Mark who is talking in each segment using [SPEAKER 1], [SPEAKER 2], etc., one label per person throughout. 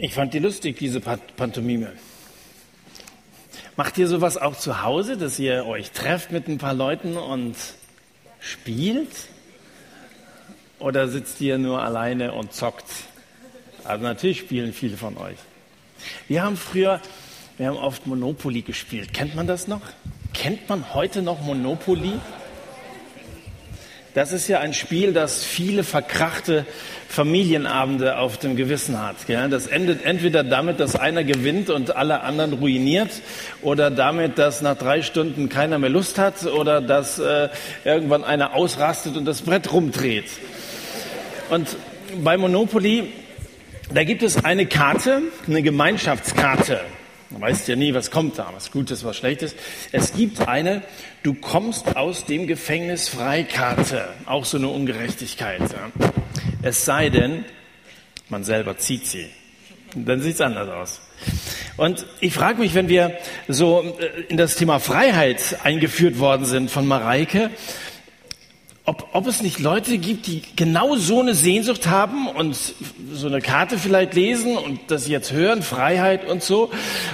[SPEAKER 1] Ich fand die lustig, diese Pantomime. Macht ihr sowas auch zu Hause, dass ihr euch trefft mit ein paar Leuten und spielt? Oder sitzt ihr nur alleine und zockt? Also natürlich spielen viele von euch. Wir haben früher, wir haben oft Monopoly gespielt. Kennt man das noch? Kennt man heute noch Monopoly? Das ist ja ein Spiel, das viele verkrachte Familienabende auf dem Gewissen hat. Das endet entweder damit, dass einer gewinnt und alle anderen ruiniert, oder damit, dass nach drei Stunden keiner mehr Lust hat, oder dass äh, irgendwann einer ausrastet und das Brett rumdreht. Und bei Monopoly, da gibt es eine Karte, eine Gemeinschaftskarte. Man weiß ja nie, was kommt da, was Gutes, was Schlechtes. Es gibt eine, du kommst aus dem Gefängnis Freikarte. Auch so eine Ungerechtigkeit. Ja. Es sei denn, man selber zieht sie. Dann sieht es anders aus. Und ich frage mich, wenn wir so äh, in das Thema Freiheit eingeführt worden sind von Mareike, ob, ob es nicht Leute gibt, die genau so eine Sehnsucht haben und so eine Karte vielleicht lesen und das jetzt hören, Freiheit und so,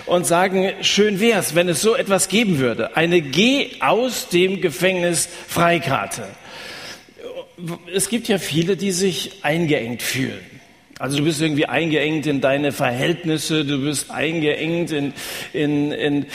[SPEAKER 1] und sagen, schön wär's, wenn es so etwas geben würde. Eine Geh aus dem Gefängnis Freikarte. Es gibt ja viele, die sich eingeengt fühlen. Also du bist irgendwie eingeengt in deine Verhältnisse, du bist eingeengt in, in, in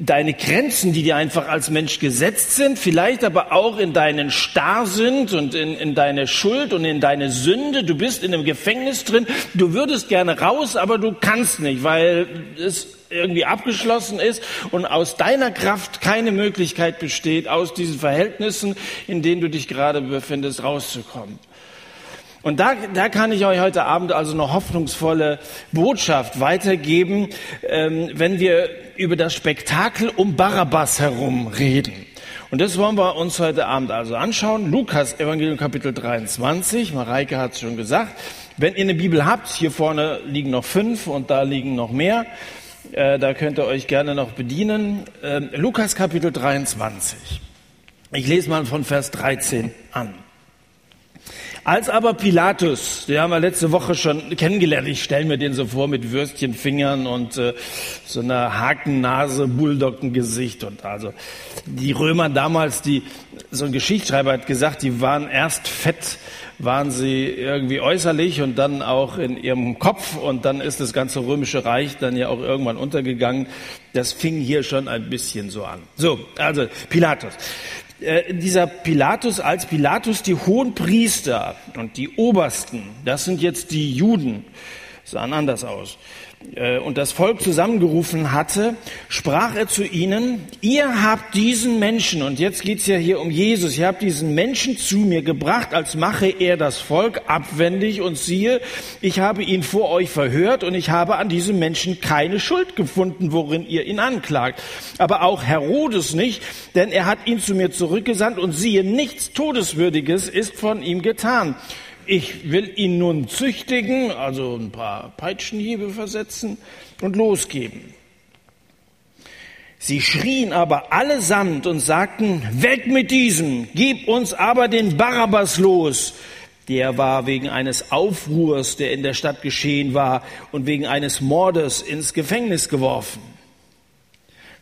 [SPEAKER 1] deine Grenzen, die dir einfach als Mensch gesetzt sind, vielleicht aber auch in deinen Starr sind und in, in deine Schuld und in deine Sünde. Du bist in einem Gefängnis drin, du würdest gerne raus, aber du kannst nicht, weil es irgendwie abgeschlossen ist und aus deiner Kraft keine Möglichkeit besteht, aus diesen Verhältnissen, in denen du dich gerade befindest, rauszukommen. Und da, da kann ich euch heute Abend also eine hoffnungsvolle Botschaft weitergeben, ähm, wenn wir über das Spektakel um Barabbas herum reden. Und das wollen wir uns heute Abend also anschauen. Lukas Evangelium Kapitel 23. Mareike hat es schon gesagt. Wenn ihr eine Bibel habt, hier vorne liegen noch fünf und da liegen noch mehr. Äh, da könnt ihr euch gerne noch bedienen. Äh, Lukas Kapitel 23. Ich lese mal von Vers 13 an. Als aber Pilatus, den haben wir letzte Woche schon kennengelernt, ich stelle mir den so vor mit Würstchenfingern und äh, so einer Hakennase, Bulldoggengesicht und also die Römer damals, die so ein Geschichtsschreiber hat gesagt, die waren erst fett, waren sie irgendwie äußerlich und dann auch in ihrem Kopf und dann ist das ganze römische Reich dann ja auch irgendwann untergegangen. Das fing hier schon ein bisschen so an. So, also Pilatus. Äh, dieser Pilatus, als Pilatus die hohen Priester und die Obersten, das sind jetzt die Juden, sahen anders aus, äh, und das Volk zusammengerufen hatte, sprach er zu ihnen, ihr habt diesen Menschen, und jetzt geht's ja hier um Jesus, ihr habt diesen Menschen zu mir gebracht, als mache er das Volk abwendig, und siehe, ich habe ihn vor euch verhört, und ich habe an diesem Menschen keine Schuld gefunden, worin ihr ihn anklagt. Aber auch Herodes nicht, denn er hat ihn zu mir zurückgesandt, und siehe, nichts Todeswürdiges ist von ihm getan ich will ihn nun züchtigen, also ein paar Peitschenhiebe versetzen und losgeben. Sie schrien aber allesamt und sagten, weg mit diesem, gib uns aber den Barabbas los. Der war wegen eines Aufruhrs, der in der Stadt geschehen war, und wegen eines Mordes ins Gefängnis geworfen.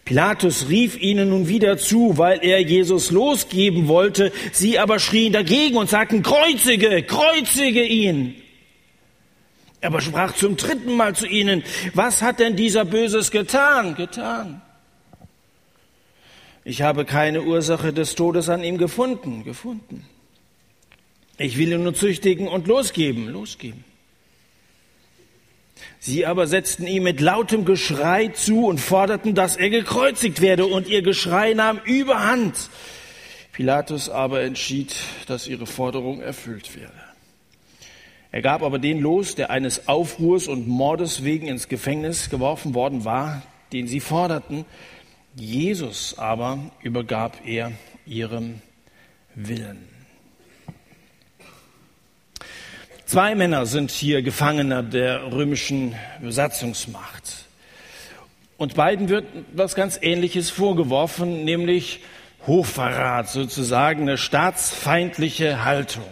[SPEAKER 1] Pilatus rief ihnen nun wieder zu, weil er Jesus losgeben wollte. Sie aber schrien dagegen und sagten, kreuzige, kreuzige ihn. Er aber sprach zum dritten Mal zu ihnen, was hat denn dieser Böses getan? Getan. Ich habe keine Ursache des Todes an ihm gefunden, gefunden. Ich will ihn nur züchtigen und losgeben, losgeben. Sie aber setzten ihm mit lautem Geschrei zu und forderten, dass er gekreuzigt werde, und ihr Geschrei nahm überhand. Pilatus aber entschied, dass ihre Forderung erfüllt werde. Er gab aber den los, der eines Aufruhrs und Mordes wegen ins Gefängnis geworfen worden war, den sie forderten. Jesus aber übergab er ihrem Willen. Zwei Männer sind hier Gefangener der römischen Besatzungsmacht. Und beiden wird was ganz Ähnliches vorgeworfen, nämlich Hochverrat, sozusagen eine staatsfeindliche Haltung.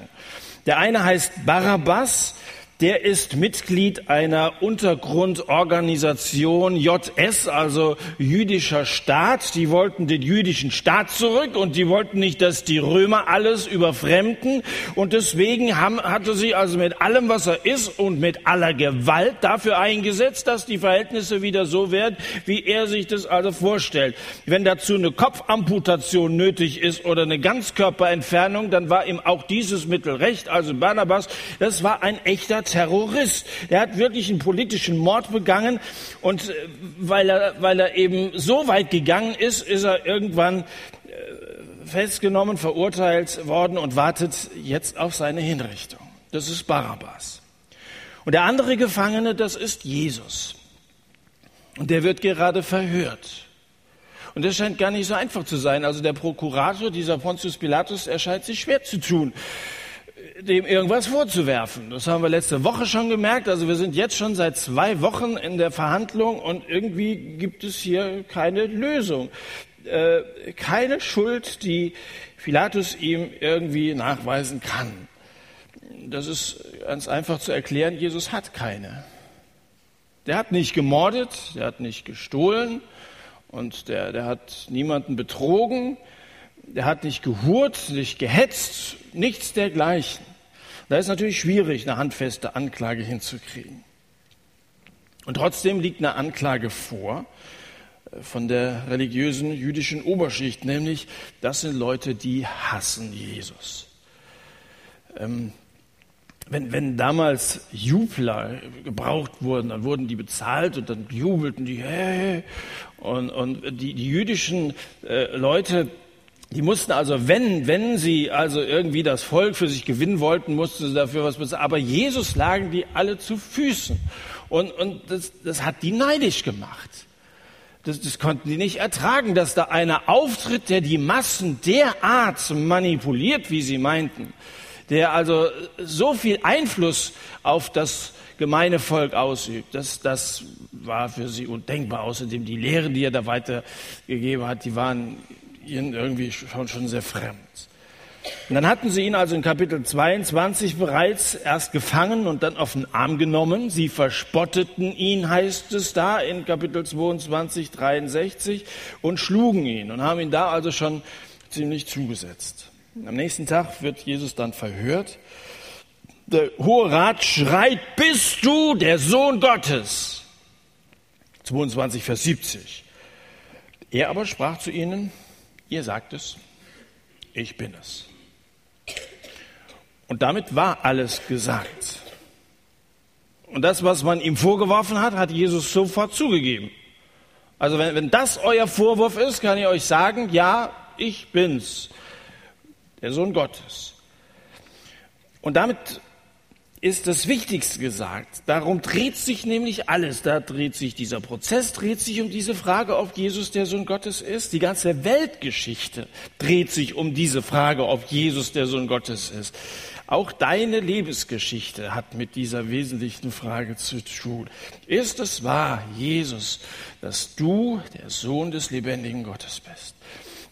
[SPEAKER 1] Der eine heißt Barabbas, der ist Mitglied einer Untergrundorganisation JS, also jüdischer Staat. Die wollten den jüdischen Staat zurück und die wollten nicht, dass die Römer alles überfremden. Und deswegen haben, hatte sie also mit allem, was er ist und mit aller Gewalt dafür eingesetzt, dass die Verhältnisse wieder so werden, wie er sich das also vorstellt. Wenn dazu eine Kopfamputation nötig ist oder eine Ganzkörperentfernung, dann war ihm auch dieses Mittel recht. Also Barnabas, das war ein echter Terrorist. Er hat wirklich einen politischen Mord begangen und äh, weil er, weil er eben so weit gegangen ist, ist er irgendwann äh, festgenommen, verurteilt worden und wartet jetzt auf seine Hinrichtung. Das ist Barabbas. Und der andere Gefangene, das ist Jesus. Und der wird gerade verhört. Und das scheint gar nicht so einfach zu sein. Also der Prokurator, dieser Pontius Pilatus, er scheint sich schwer zu tun dem irgendwas vorzuwerfen. Das haben wir letzte Woche schon gemerkt. Also wir sind jetzt schon seit zwei Wochen in der Verhandlung und irgendwie gibt es hier keine Lösung. Äh, keine Schuld, die Pilatus ihm irgendwie nachweisen kann. Das ist ganz einfach zu erklären. Jesus hat keine. Der hat nicht gemordet, der hat nicht gestohlen und der, der hat niemanden betrogen, der hat nicht gehurt, nicht gehetzt, nichts dergleichen. Da ist natürlich schwierig, eine handfeste Anklage hinzukriegen. Und trotzdem liegt eine Anklage vor äh, von der religiösen jüdischen Oberschicht, nämlich das sind Leute, die hassen Jesus. Ähm, wenn, wenn damals Jubler gebraucht wurden, dann wurden die bezahlt und dann jubelten die, hey, und, und die, die jüdischen äh, Leute, die mussten also, wenn, wenn sie also irgendwie das Volk für sich gewinnen wollten, mussten sie dafür was bezahlen. Aber Jesus lagen die alle zu Füßen. Und, und das, das hat die neidisch gemacht. Das, das konnten die nicht ertragen, dass da einer auftritt, der die Massen derart manipuliert, wie sie meinten. Der also so viel Einfluss auf das gemeine Volk ausübt. Das, das war für sie undenkbar. Außerdem die Lehren, die er da weitergegeben hat, die waren ihnen irgendwie schon, schon sehr fremd. Und dann hatten sie ihn also in Kapitel 22 bereits erst gefangen und dann auf den Arm genommen. Sie verspotteten ihn, heißt es da in Kapitel 22, 63 und schlugen ihn und haben ihn da also schon ziemlich zugesetzt. Am nächsten Tag wird Jesus dann verhört. Der Hohe Rat schreit, bist du der Sohn Gottes? 22, Vers 70. Er aber sprach zu ihnen, Ihr sagt es, ich bin es. Und damit war alles gesagt. Und das, was man ihm vorgeworfen hat, hat Jesus sofort zugegeben. Also wenn, wenn das euer Vorwurf ist, kann ich euch sagen, ja, ich bin's, der Sohn Gottes. Und damit ist das Wichtigste gesagt. Darum dreht sich nämlich alles. Da dreht sich dieser Prozess, dreht sich um diese Frage, ob Jesus der Sohn Gottes ist. Die ganze Weltgeschichte dreht sich um diese Frage, ob Jesus der Sohn Gottes ist. Auch deine Lebensgeschichte hat mit dieser wesentlichen Frage zu tun. Ist es wahr, Jesus, dass du der Sohn des lebendigen Gottes bist?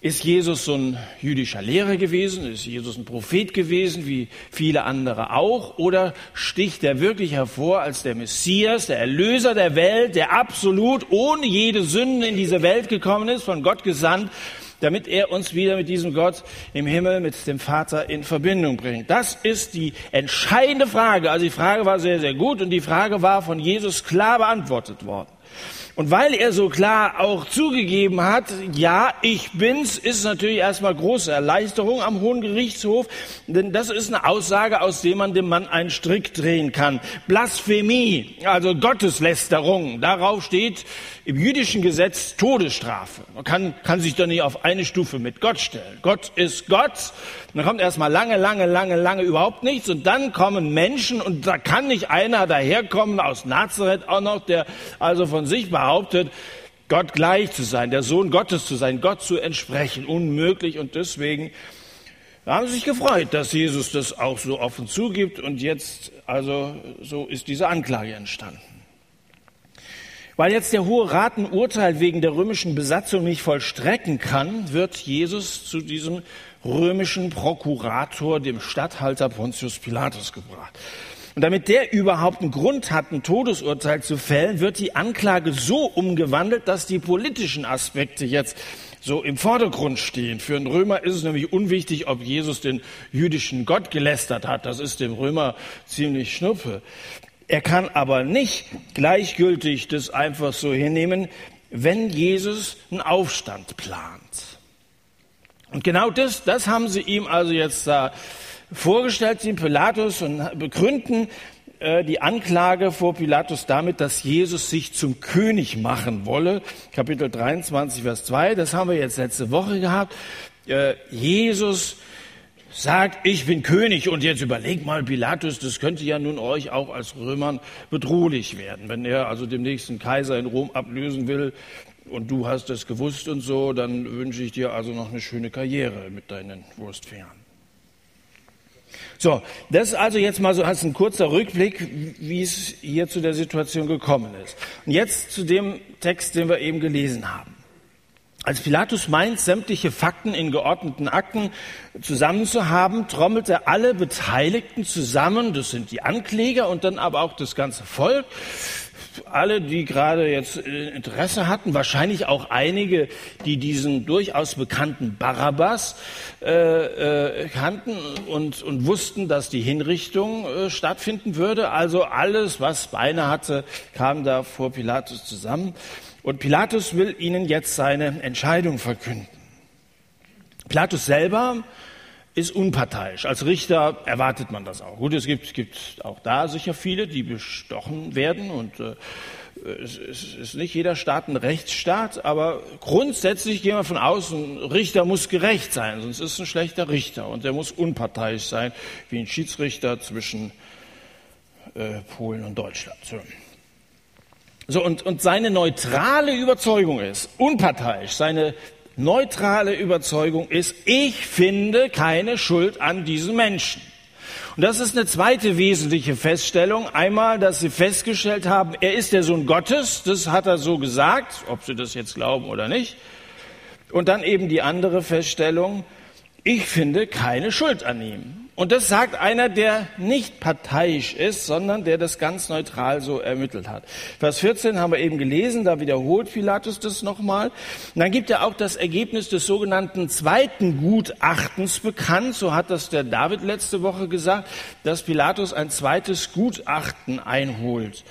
[SPEAKER 1] Ist Jesus so ein jüdischer Lehrer gewesen? Ist Jesus ein Prophet gewesen, wie viele andere auch? Oder sticht er wirklich hervor als der Messias, der Erlöser der Welt, der absolut ohne jede Sünde in diese Welt gekommen ist, von Gott gesandt, damit er uns wieder mit diesem Gott im Himmel, mit dem Vater in Verbindung bringt? Das ist die entscheidende Frage. Also die Frage war sehr, sehr gut und die Frage war von Jesus klar beantwortet worden. Und weil er so klar auch zugegeben hat, ja, ich bin's, ist natürlich erstmal große Erleichterung am Hohen Gerichtshof, denn das ist eine Aussage, aus der man dem Mann einen Strick drehen kann. Blasphemie, also Gotteslästerung, darauf steht im jüdischen Gesetz Todesstrafe. Man kann, kann sich doch nicht auf eine Stufe mit Gott stellen. Gott ist Gott. dann kommt erstmal lange, lange, lange, lange überhaupt nichts. Und dann kommen Menschen und da kann nicht einer daherkommen aus Nazareth auch noch, der also von sich behauptet, Gott gleich zu sein, der Sohn Gottes zu sein, Gott zu entsprechen. Unmöglich. Und deswegen haben sie sich gefreut, dass Jesus das auch so offen zugibt. Und jetzt, also, so ist diese Anklage entstanden. Weil jetzt der Hohe Rat ein Urteil wegen der römischen Besatzung nicht vollstrecken kann, wird Jesus zu diesem römischen Prokurator, dem Statthalter Pontius Pilatus, gebracht. Und damit der überhaupt einen Grund hat, ein Todesurteil zu fällen, wird die Anklage so umgewandelt, dass die politischen Aspekte jetzt so im Vordergrund stehen. Für einen Römer ist es nämlich unwichtig, ob Jesus den jüdischen Gott gelästert hat. Das ist dem Römer ziemlich schnuppe. Er kann aber nicht gleichgültig das einfach so hinnehmen, wenn Jesus einen Aufstand plant. Und genau das, das haben sie ihm also jetzt da vorgestellt, dem Pilatus, und begründen äh, die Anklage vor Pilatus damit, dass Jesus sich zum König machen wolle. Kapitel 23, Vers 2, das haben wir jetzt letzte Woche gehabt. Äh, Jesus sagt, ich bin König und jetzt überleg mal, Pilatus, das könnte ja nun euch auch als Römern bedrohlich werden. Wenn er also dem nächsten Kaiser in Rom ablösen will und du hast es gewusst und so, dann wünsche ich dir also noch eine schöne Karriere mit deinen Wurstfingern. So, das ist also jetzt mal so als ein kurzer Rückblick, wie es hier zu der Situation gekommen ist. Und jetzt zu dem Text, den wir eben gelesen haben. Als Pilatus meint, sämtliche Fakten in geordneten Akten zusammen zu haben, trommelt er alle Beteiligten zusammen, das sind die Ankläger und dann aber auch das ganze Volk, alle, die gerade jetzt äh, Interesse hatten, wahrscheinlich auch einige, die diesen durchaus bekannten Barabbas äh, äh, kannten und, und wussten, dass die Hinrichtung äh, stattfinden würde. Also alles, was Beine hatte, kam da vor Pilatus zusammen. Und Pilatus will ihnen jetzt seine Entscheidung verkünden. Pilatus selber ist unparteiisch. Als Richter erwartet man das auch. Gut, es gibt, gibt auch da sicher viele, die bestochen werden und äh, es, ist nicht jeder Staat ein Rechtsstaat, aber grundsätzlich gehen wir von aus, ein Richter muss gerecht sein, sonst ist es ein schlechter Richter und der muss unparteiisch sein, wie ein Schiedsrichter zwischen äh, Polen und Deutschland. So, und, und seine neutrale Überzeugung ist, unparteiisch, seine neutrale Überzeugung ist, ich finde keine Schuld an diesen Menschen. Und das ist eine zweite wesentliche Feststellung. Einmal, dass sie festgestellt haben, er ist der Sohn Gottes, das hat er so gesagt, ob sie das jetzt glauben oder nicht. Und dann eben die andere Feststellung, ich finde keine Schuld an ihm. Und das sagt einer, der nicht parteiisch ist, sondern der das ganz neutral so ermittelt hat. Vers 14 haben wir eben gelesen, da wiederholt Pilatus das nochmal. Und dann gibt er auch das Ergebnis des sogenannten zweiten Gutachtens bekannt, so hat das der David letzte Woche gesagt, dass Pilatus ein zweites Gutachten einholt.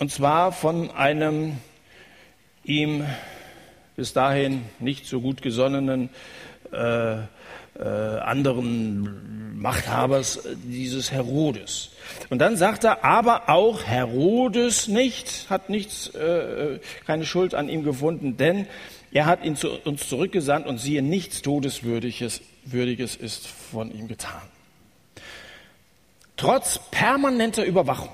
[SPEAKER 1] Und zwar von einem ihm bis dahin nicht so gut gesonnenen äh, äh, anderen Machthabers dieses Herodes. Und dann sagt er, aber auch Herodes nicht, hat nichts, äh, keine Schuld an ihm gefunden, denn er hat ihn zu uns zurückgesandt und siehe, nichts Todeswürdiges Würdiges ist von ihm getan. Trotz permanenter Überwachung.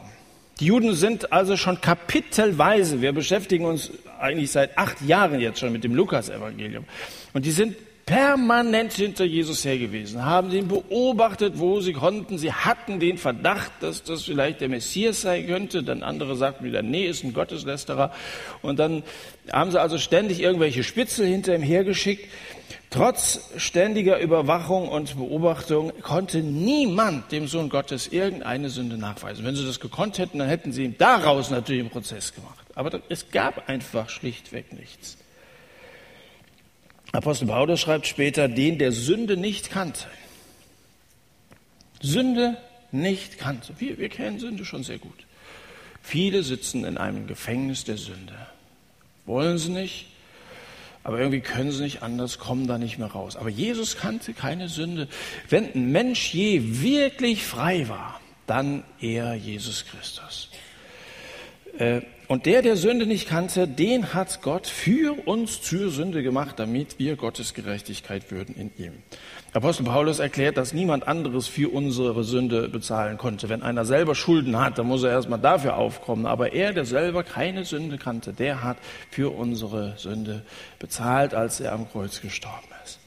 [SPEAKER 1] Die Juden sind also schon kapitelweise, wir beschäftigen uns eigentlich seit acht Jahren jetzt schon mit dem Lukas-Evangelium. Und die sind permanent hinter Jesus her gewesen, haben ihn beobachtet, wo sie konnten. Sie hatten den Verdacht, dass das vielleicht der Messias sein könnte. Dann andere sagten wieder, nee, ist ein Gotteslästerer. Und dann haben sie also ständig irgendwelche Spitzel hinter ihm hergeschickt. Trotz ständiger Überwachung und Beobachtung konnte niemand dem Sohn Gottes irgendeine Sünde nachweisen. Wenn sie das gekonnt hätten, dann hätten sie ihm daraus natürlich einen Prozess gemacht. Aber es gab einfach schlichtweg nichts. Apostel Paulus schreibt später, den der Sünde nicht kannte. Sünde nicht kannte. Wir, wir kennen Sünde schon sehr gut. Viele sitzen in einem Gefängnis der Sünde. Wollen sie nicht, aber irgendwie können sie nicht anders, kommen da nicht mehr raus. Aber Jesus kannte keine Sünde. Wenn ein Mensch je wirklich frei war, dann er Jesus Christus. Äh, und der, der Sünde nicht kannte, den hat Gott für uns zur Sünde gemacht, damit wir Gottes Gerechtigkeit würden in ihm. Apostel Paulus erklärt, dass niemand anderes für unsere Sünde bezahlen konnte. Wenn einer selber Schulden hat, dann muss er erstmal dafür aufkommen. Aber er, der selber keine Sünde kannte, der hat für unsere Sünde bezahlt, als er am Kreuz gestorben ist.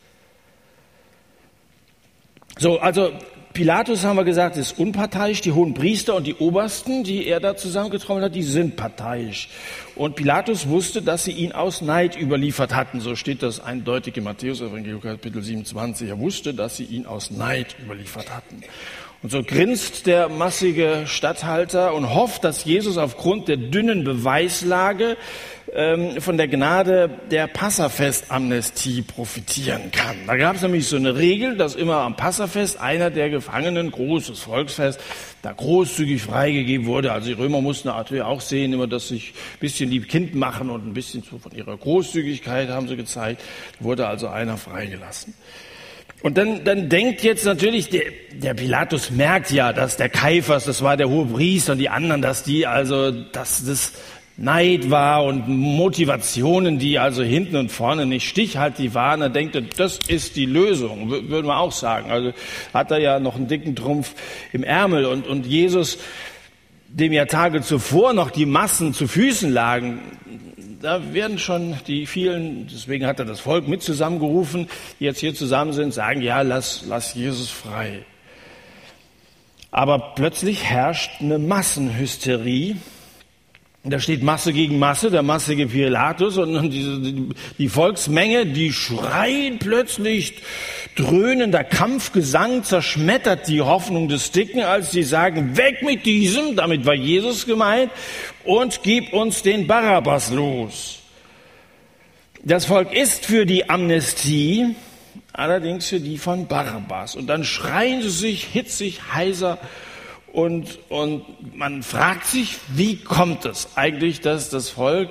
[SPEAKER 1] So, also Pilatus, haben wir gesagt, ist unparteiisch. Die hohen Priester und die Obersten, die er da zusammengetrommelt hat, die sind parteiisch. Und Pilatus wusste, dass sie ihn aus Neid überliefert hatten. So steht das eindeutig im Matthäus Evangelium Kapitel 27. Er wusste, dass sie ihn aus Neid überliefert hatten. Und so grinst der massige Statthalter und hofft, dass Jesus aufgrund der dünnen Beweislage ähm, von der Gnade der Passafestamnestie profitieren kann. Da gab es nämlich so eine Regel, dass immer am Passafest einer der Gefangenen, großes Volksfest, da großzügig freigegeben wurde. Also die Römer mussten natürlich auch sehen, immer, dass sich ein bisschen lieb Kind machen und ein bisschen von ihrer Großzügigkeit haben sie gezeigt. Wurde also einer freigelassen. Und dann, dann denkt jetzt natürlich, der, der Pilatus merkt ja, dass der Kaiphas, das war der hohe Priester und die anderen, dass die also, dass das Neid war und Motivationen, die also hinten und vorne nicht stichhaltig waren. Er denkt, das ist die Lösung, würden wir auch sagen. Also hat er ja noch einen dicken Trumpf im Ärmel und, und Jesus, dem ja Tage zuvor noch die Massen zu Füßen lagen, da werden schon die vielen, deswegen hat er das Volk mit zusammengerufen, die jetzt hier zusammen sind, sagen, ja, lass, lass Jesus frei. Aber plötzlich herrscht eine Massenhysterie da steht Masse gegen Masse, der massige Pilatus und diese, die Volksmenge, die schreien plötzlich dröhnender Kampfgesang zerschmettert die Hoffnung des Dicken, als sie sagen, weg mit diesem, damit war Jesus gemeint, und gib uns den Barabbas los. Das Volk ist für die Amnestie, allerdings für die von Barabbas. Und dann schreien sie sich hitzig, heiser und, und man fragt sich, wie kommt es eigentlich, dass das Volk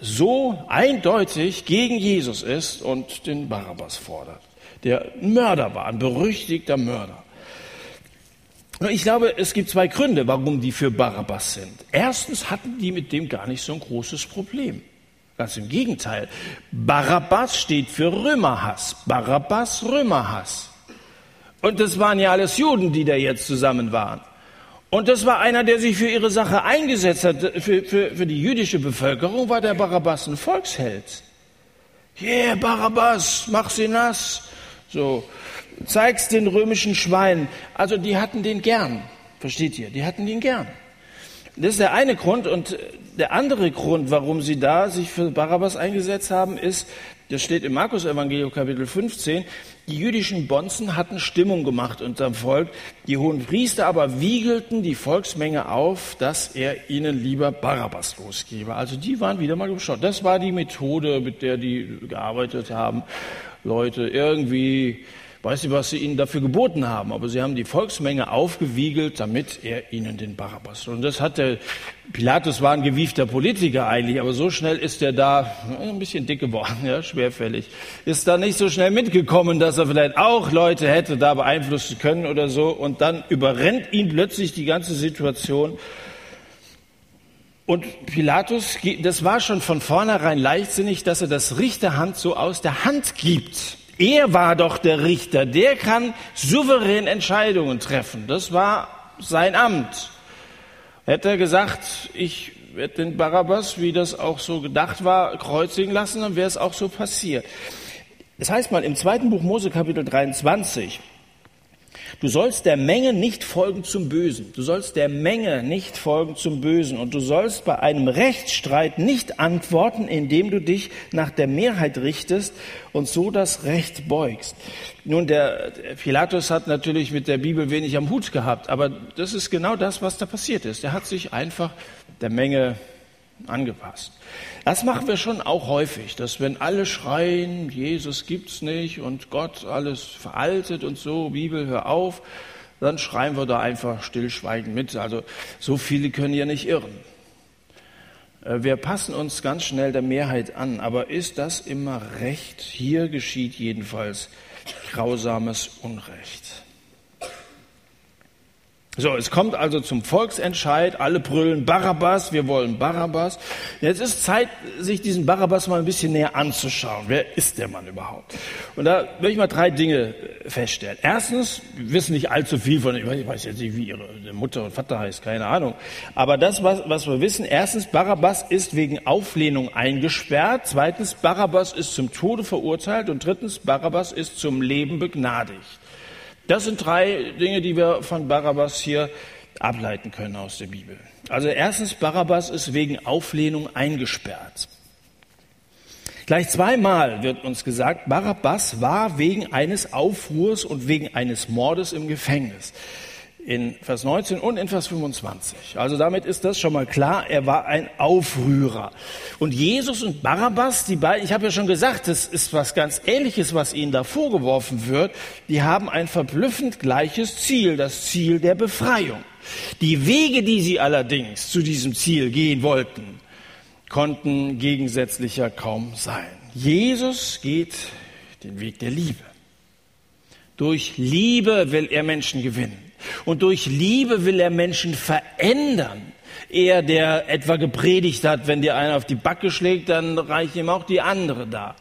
[SPEAKER 1] so eindeutig gegen Jesus ist und den Barabbas fordert, der Mörder war, ein berüchtigter Mörder. Ich glaube, es gibt zwei Gründe, warum die für Barabbas sind. Erstens hatten die mit dem gar nicht so ein großes Problem. Ganz im Gegenteil. Barabbas steht für Römerhass. Barabbas Römerhass. Und das waren ja alles Juden, die da jetzt zusammen waren. Und das war einer, der sich für ihre Sache eingesetzt hat. Für, für, für die jüdische Bevölkerung war der Barabbas ein Volksheld. Yeah, Barabbas, mach sie nass. So, zeig's den römischen Schweinen. Also die hatten den gern. Versteht ihr? Die hatten den gern. Das ist der eine Grund. Und der andere Grund, warum sie da sich für Barabbas eingesetzt haben, ist, das steht im Markus Evangelium Kapitel 15, die jüdischen Bonzen hatten Stimmung gemacht unterm Volk. Die hohen Priester aber wiegelten die Volksmenge auf, dass er ihnen lieber Barabbas losgebe. Also die waren wieder mal geschaut. Das war die Methode, mit der die gearbeitet haben. Leute irgendwie weiß nicht, was sie ihnen dafür geboten haben, aber sie haben die Volksmenge aufgewiegelt, damit er ihnen den Barabbas. Und das hat der Pilatus war ein gewiefter Politiker eigentlich, aber so schnell ist er da ein bisschen dick geworden, ja, schwerfällig. Ist da nicht so schnell mitgekommen, dass er vielleicht auch Leute hätte da beeinflussen können oder so. Und dann überrennt ihn plötzlich die ganze Situation. Und Pilatus, das war schon von vornherein leichtsinnig, dass er das Richterhand so aus der Hand gibt. Er war doch der Richter, der kann souverän Entscheidungen treffen. Das war sein Amt. Hätte er gesagt, ich werde den Barabbas, wie das auch so gedacht war, kreuzigen lassen, dann wäre es auch so passiert. Das heißt mal im zweiten Buch Mose Kapitel 23, Du sollst der Menge nicht folgen zum Bösen. Du sollst der Menge nicht folgen zum Bösen. Und du sollst bei einem Rechtsstreit nicht antworten, indem du dich nach der Mehrheit richtest und so das Recht beugst. Nun, der Pilatus hat natürlich mit der Bibel wenig am Hut gehabt, aber das ist genau das, was da passiert ist. Er hat sich einfach der Menge angepasst. Das machen wir schon auch häufig, dass wenn alle schreien, Jesus gibt's nicht und Gott alles veraltet und so, Bibel, hör auf, dann schreien wir da einfach stillschweigend mit. Also so viele können ja nicht irren. Äh, wir passen uns ganz schnell der Mehrheit an, aber ist das immer recht? Hier geschieht jedenfalls grausames Unrecht. So, es kommt also zum Volksentscheid. Alle brüllen Barabbas, wir wollen Barabbas. Jetzt ist Zeit, sich diesen Barabbas mal ein bisschen näher anzuschauen. Wer ist der Mann überhaupt? Und da will ich mal drei Dinge feststellen. Erstens, wir wissen nicht allzu viel von, ich weiß jetzt nicht, wie ihre Mutter und Vater heißt, keine Ahnung. Aber das, was, was wir wissen, erstens, Barabbas ist wegen Auflehnung eingesperrt. Zweitens, Barabbas ist zum Tode verurteilt. Und drittens, Barabbas ist zum Leben begnadigt. Das sind drei Dinge, die wir von Barabbas hier ableiten können aus der Bibel. Also erstens, Barabbas ist wegen Auflehnung eingesperrt. Gleich zweimal wird uns gesagt, Barabbas war wegen eines Aufruhrs und wegen eines Mordes im Gefängnis. In Vers 19 und in Vers 25. Also damit ist das schon mal klar, er war ein Aufrührer. Und Jesus und Barabbas, die beiden, ich habe ja schon gesagt, das ist was ganz Ähnliches, was ihnen da vorgeworfen wird. Die haben ein verblüffend gleiches Ziel, das Ziel der Befreiung. Die Wege, die sie allerdings zu diesem Ziel gehen wollten, konnten gegensätzlicher kaum sein. Jesus geht den Weg der Liebe. Durch Liebe will er Menschen gewinnen. Und durch Liebe will er Menschen verändern. Er, der etwa gepredigt hat, wenn dir einer auf die Backe schlägt, dann reicht ihm auch die andere da.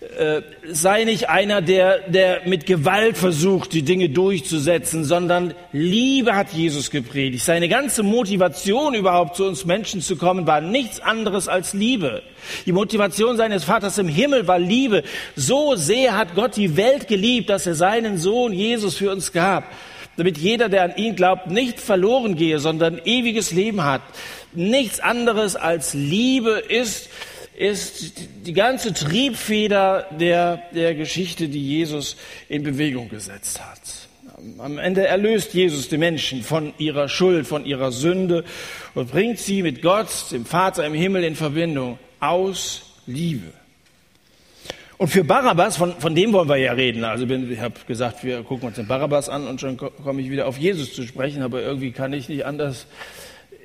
[SPEAKER 1] Äh, sei nicht einer, der, der mit Gewalt versucht, die Dinge durchzusetzen, sondern Liebe hat Jesus gepredigt. Seine ganze Motivation überhaupt zu uns Menschen zu kommen, war nichts anderes als Liebe. Die Motivation seines Vaters im Himmel war Liebe. So sehr hat Gott die Welt geliebt, dass er seinen Sohn Jesus für uns gab, damit jeder, der an ihn glaubt, nicht verloren gehe, sondern ewiges Leben hat. Nichts anderes als Liebe ist, ist die ganze Triebfeder der, der Geschichte, die Jesus in Bewegung gesetzt hat. Am Ende erlöst Jesus die Menschen von ihrer Schuld, von ihrer Sünde und bringt sie mit Gott, dem Vater im Himmel, in Verbindung aus Liebe. Und für Barabbas, von, von dem wollen wir ja reden. Also ich habe gesagt, wir gucken uns den Barabbas an und schon komme ich wieder auf Jesus zu sprechen, aber irgendwie kann ich nicht anders.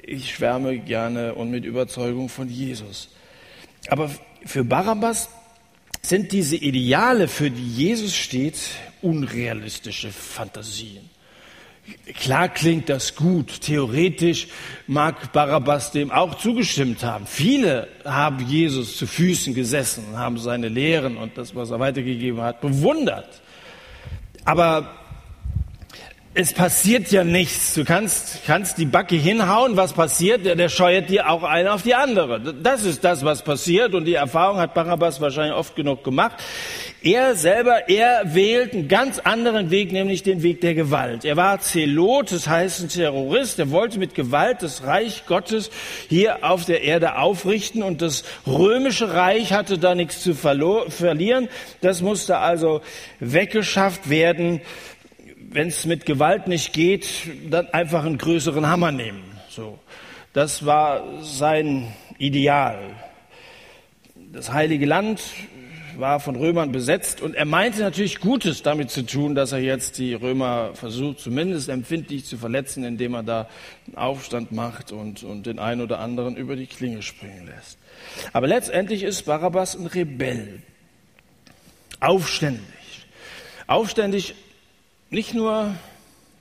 [SPEAKER 1] Ich schwärme gerne und mit Überzeugung von Jesus. Aber für Barabbas sind diese Ideale, für die Jesus steht, unrealistische Fantasien. Klar klingt das gut. Theoretisch mag Barabbas dem auch zugestimmt haben. Viele haben Jesus zu Füßen gesessen und haben seine Lehren und das, was er weitergegeben hat, bewundert. Aber es passiert ja nichts. Du kannst, kannst die Backe hinhauen, was passiert? Der, der scheuert dir auch eine auf die andere. Das ist das, was passiert und die Erfahrung hat Barabbas wahrscheinlich oft genug gemacht. Er selber, er wählt einen ganz anderen Weg, nämlich den Weg der Gewalt. Er war Zelot, das heißt ein Terrorist, er wollte mit Gewalt das Reich Gottes hier auf der Erde aufrichten und das römische Reich hatte da nichts zu verlieren. Das musste also weggeschafft werden wenn es mit Gewalt nicht geht, dann einfach einen größeren Hammer nehmen. So, das war sein Ideal. Das heilige Land war von Römern besetzt und er meinte natürlich Gutes damit zu tun, dass er jetzt die Römer versucht, zumindest empfindlich zu verletzen, indem er da einen Aufstand macht und, und den einen oder anderen über die Klinge springen lässt. Aber letztendlich ist Barabbas ein Rebell. Aufständig. Aufständig nicht nur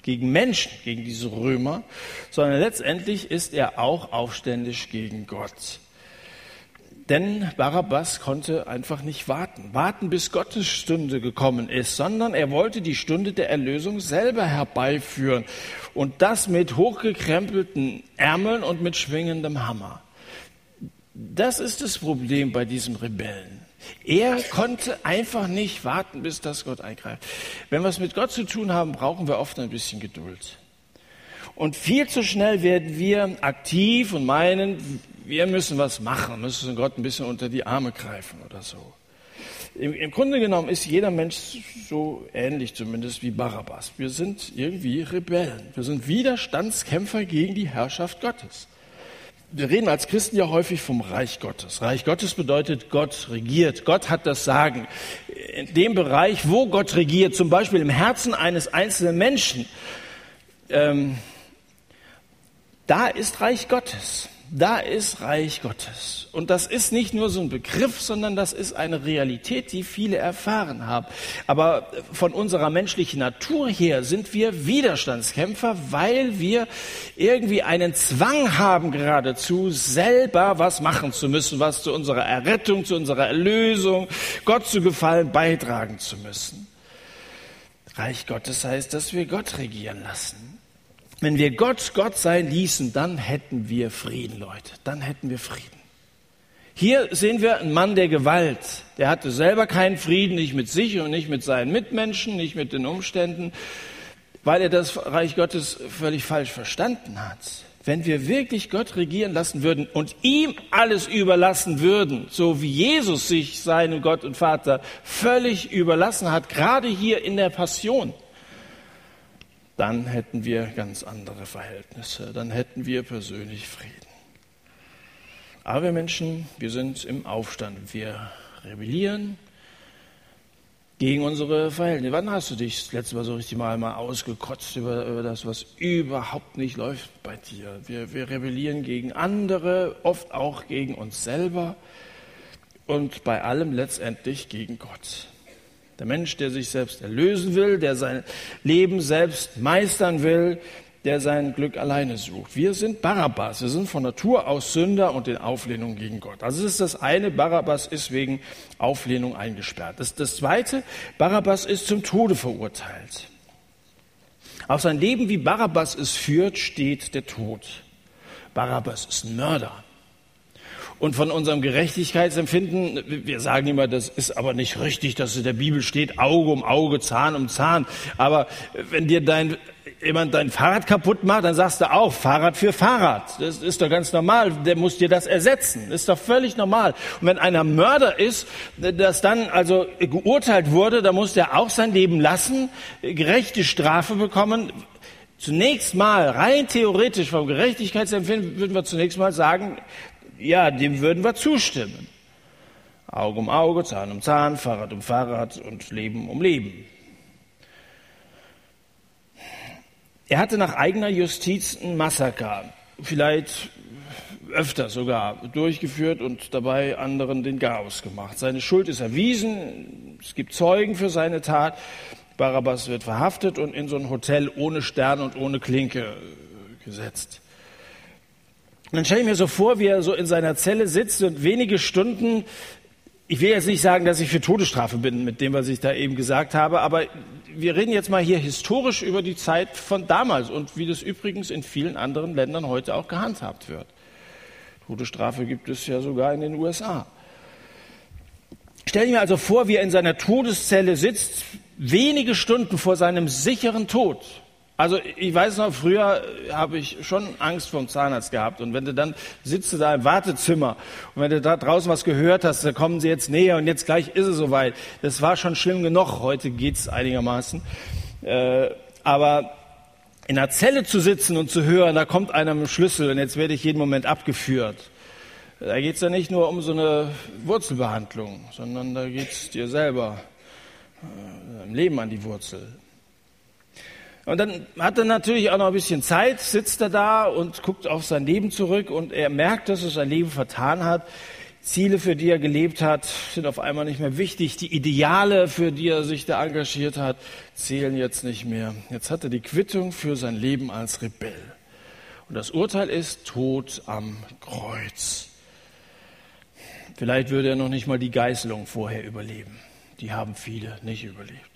[SPEAKER 1] gegen Menschen, gegen diese Römer, sondern letztendlich ist er auch aufständisch gegen Gott. Denn Barabbas konnte einfach nicht warten, warten bis Gottes Stunde gekommen ist, sondern er wollte die Stunde der Erlösung selber herbeiführen und das mit hochgekrempelten Ärmeln und mit schwingendem Hammer. Das ist das Problem bei diesem Rebellen. Er konnte einfach nicht warten, bis das Gott eingreift. Wenn wir es mit Gott zu tun haben, brauchen wir oft ein bisschen Geduld. Und viel zu schnell werden wir aktiv und meinen, wir müssen was machen, müssen Gott ein bisschen unter die Arme greifen oder so. Im, Im, Grunde genommen ist jeder Mensch so ähnlich zumindest wie Barabbas. Wir sind irgendwie Rebellen. Wir sind Widerstandskämpfer gegen die Herrschaft Gottes wir reden als Christen ja häufig vom Reich Gottes. Reich Gottes bedeutet, Gott regiert. Gott hat das Sagen. In dem Bereich, wo Gott regiert, zum Beispiel im Herzen eines einzelnen Menschen, ähm, da ist Reich Gottes da ist Reich Gottes. Und das ist nicht nur so ein Begriff, sondern das ist eine Realität, die viele erfahren haben. Aber von unserer menschlichen Natur her sind wir Widerstandskämpfer, weil wir irgendwie einen Zwang haben geradezu, selber was machen zu müssen, was zu unserer Errettung, zu unserer Erlösung, Gott zu gefallen beitragen zu müssen. Reich Gottes heißt, dass wir Gott regieren lassen. Wenn wir Gott Gott sein ließen, dann hätten wir Frieden, Leute. Dann hätten wir Frieden. Hier sehen wir einen Mann der Gewalt. Der hatte selber keinen Frieden, nicht mit sich und nicht mit seinen Mitmenschen, nicht mit den Umständen, weil er das Reich Gottes völlig falsch verstanden hat. wenn wir wirklich Gott regieren lassen würden und ihm alles überlassen würden, so wie Jesus sich seinem Gott und Vater völlig überlassen hat, gerade hier in der Passion, dann hätten wir ganz andere Verhältnisse, dann hätten wir persönlich Frieden. Aber wir Menschen, wir sind im Aufstand, wir rebellieren, gegen unsere Verhältnisse. Wann hast du dich das letzte Mal so richtig mal, mal ausgekotzt über, über das, was überhaupt nicht läuft bei dir? Wir, wir rebellieren gegen andere, oft auch gegen uns selber und bei allem letztendlich gegen Gott. Der Mensch, der sich selbst erlösen will, der sein Leben selbst meistern will, der sein Glück alleine sucht. Wir sind Barabbas. Wir sind von Natur aus Sünder und in Auflehnung gegen Gott. Also das ist das eine. Barabbas ist wegen Auflehnung eingesperrt. Das, das zweite. Barabbas ist zum Tode verurteilt. Auf sein Leben, wie Barabbas es führt, steht der Tod. Barabbas ist ein Mörder. Und von unserem Gerechtigkeitsempfinden, wir sagen immer, das ist aber nicht richtig, dass in der Bibel steht, Auge um Auge, Zahn um Zahn. Aber wenn dir dein jemand dein Fahrrad kaputt macht, dann sagst du auch Fahrrad für Fahrrad. Das ist doch ganz normal. Der muss dir das ersetzen. Das ist doch völlig normal. Und wenn einer Mörder ist, das dann also geurteilt wurde, dann muss der auch sein Leben lassen, gerechte Strafe bekommen. Zunächst mal, rein theoretisch vom Gerechtigkeitsempfinden, würden wir zunächst mal sagen, ja, dem würden wir zustimmen. Auge um Auge, Zahn um Zahn, Fahrrad um Fahrrad und Leben um Leben. Er hatte nach eigener Justiz ein Massaker, vielleicht öfter sogar, durchgeführt und dabei anderen den Chaos gemacht. Seine Schuld ist erwiesen, es gibt Zeugen für seine Tat. Barabbas wird verhaftet und in so ein Hotel ohne Stern und ohne Klinke gesetzt. Und dann stelle ich mir so vor, wie er so in seiner Zelle sitzt und wenige Stunden ich will jetzt nicht sagen, dass ich für Todesstrafe bin mit dem, was ich da eben gesagt habe, aber wir reden jetzt mal hier historisch über die Zeit von damals und wie das übrigens in vielen anderen Ländern heute auch gehandhabt wird. Todesstrafe gibt es ja sogar in den USA. Stell dir also vor, wie er in seiner Todeszelle sitzt, wenige Stunden vor seinem sicheren Tod. Also ich weiß noch, früher habe ich schon Angst vom Zahnarzt gehabt. Und wenn du dann sitzt da im Wartezimmer und wenn du da draußen was gehört hast, da kommen sie jetzt näher und jetzt gleich ist es soweit. Das war schon schlimm genug. Heute geht's einigermaßen. Äh, aber in einer Zelle zu sitzen und zu hören, da kommt einer mit dem Schlüssel und jetzt werde ich jeden Moment abgeführt. Da geht's ja nicht nur um so eine Wurzelbehandlung, sondern da geht's dir selber äh, im Leben an die Wurzel. Und dann hat er natürlich auch noch ein bisschen Zeit, sitzt er da und guckt auf sein Leben zurück und er merkt, dass er sein Leben vertan hat. Ziele, für die er gelebt hat, sind auf einmal nicht mehr wichtig. Die Ideale, für die er sich da engagiert hat, zählen jetzt nicht mehr. Jetzt hat er die Quittung für sein Leben als Rebell. Und das Urteil ist Tod am Kreuz. Vielleicht würde er noch nicht mal die Geißelung vorher überleben. Die haben viele nicht überlebt.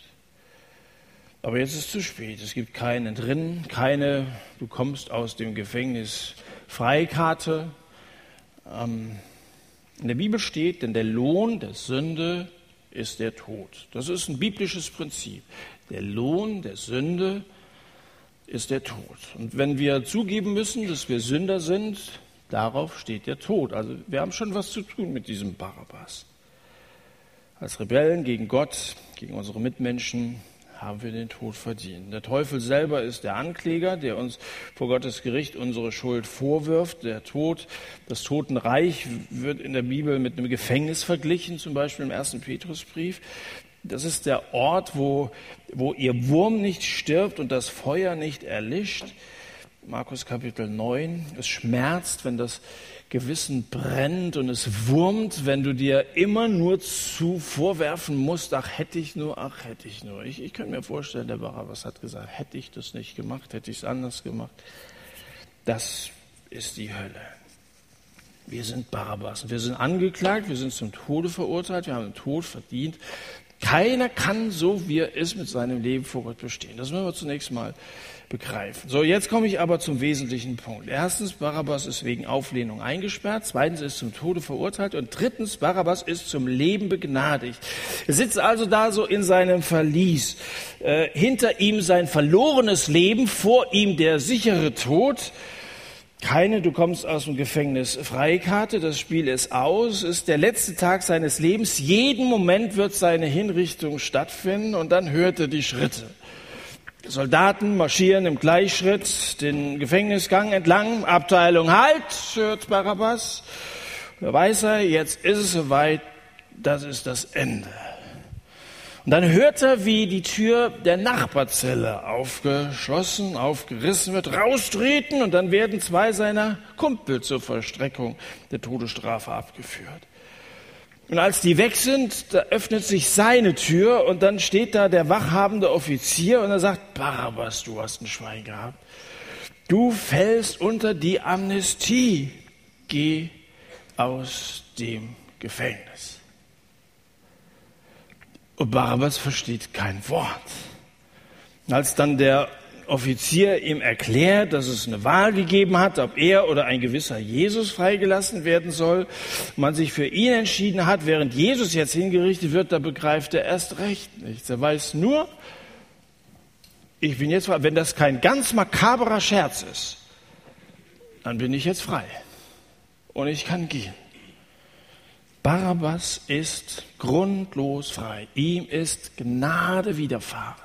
[SPEAKER 1] Aber jetzt ist es zu spät. Es gibt keinen Entrinnen, keine, du kommst aus dem Gefängnis Freikarte. Ähm, in der Bibel steht, denn der Lohn der Sünde ist der Tod. Das ist ein biblisches Prinzip. Der Lohn der Sünde ist der Tod. Und wenn wir zugeben müssen, dass wir Sünder sind, darauf steht der Tod. Also wir haben schon was zu tun mit diesem Barabbas. Als Rebellen gegen Gott, gegen unsere Mitmenschen, haben wir den Tod verdient. Der Teufel selber ist der Ankläger, der uns vor Gottes Gericht unsere Schuld vorwirft. Der Tod, das Totenreich wird in der Bibel mit einem Gefängnis verglichen, zum Beispiel im ersten Petrusbrief. Das ist der Ort, wo, wo ihr Wurm nicht stirbt und das Feuer nicht erlischt. Markus Kapitel 9. Es schmerzt, wenn das Gewissen brennt und es wurmt, wenn du dir immer nur zu vorwerfen musst, ach hätte ich nur, ach hätte ich nur. Ich, ich könnte mir vorstellen, der Barabbas hat gesagt, hätte ich das nicht gemacht, hätte ich es anders gemacht. Das ist die Hölle. Wir sind Barabbas. Wir sind angeklagt, wir sind zum Tode verurteilt, wir haben den Tod verdient. Keiner kann so, wie er ist, mit seinem Leben vor Gott bestehen. Das müssen wir zunächst mal begreifen. So, jetzt komme ich aber zum wesentlichen Punkt. Erstens, Barabbas ist wegen Auflehnung eingesperrt. Zweitens ist zum Tode verurteilt. Und drittens, Barabbas ist zum Leben begnadigt. Er sitzt also da so in seinem Verlies. Äh, hinter ihm sein verlorenes Leben, vor ihm der sichere Tod. Keine Du kommst aus dem Gefängnis Freikarte, das Spiel ist aus, ist der letzte Tag seines Lebens, jeden Moment wird seine Hinrichtung stattfinden und dann hört er die Schritte. Soldaten marschieren im Gleichschritt den Gefängnisgang entlang, Abteilung Halt, hört Barabbas. Da weiß er, jetzt ist es soweit, das ist das Ende. Und dann hört er, wie die Tür der Nachbarzelle aufgeschlossen, aufgerissen wird, raustreten und dann werden zwei seiner Kumpel zur Vollstreckung der Todesstrafe abgeführt. Und als die weg sind, da öffnet sich seine Tür und dann steht da der wachhabende Offizier und er sagt, Barabbas, du hast ein Schwein gehabt. Du fällst unter die Amnestie. Geh aus dem Gefängnis. Und Barabbas versteht kein Wort. Als dann der Offizier ihm erklärt, dass es eine Wahl gegeben hat, ob er oder ein gewisser Jesus freigelassen werden soll, man sich für ihn entschieden hat, während Jesus jetzt hingerichtet wird, da begreift er erst recht nichts. Er weiß nur, ich bin jetzt, wenn das kein ganz makaberer Scherz ist, dann bin ich jetzt frei und ich kann gehen. Barabbas ist grundlos frei. Ihm ist Gnade widerfahren.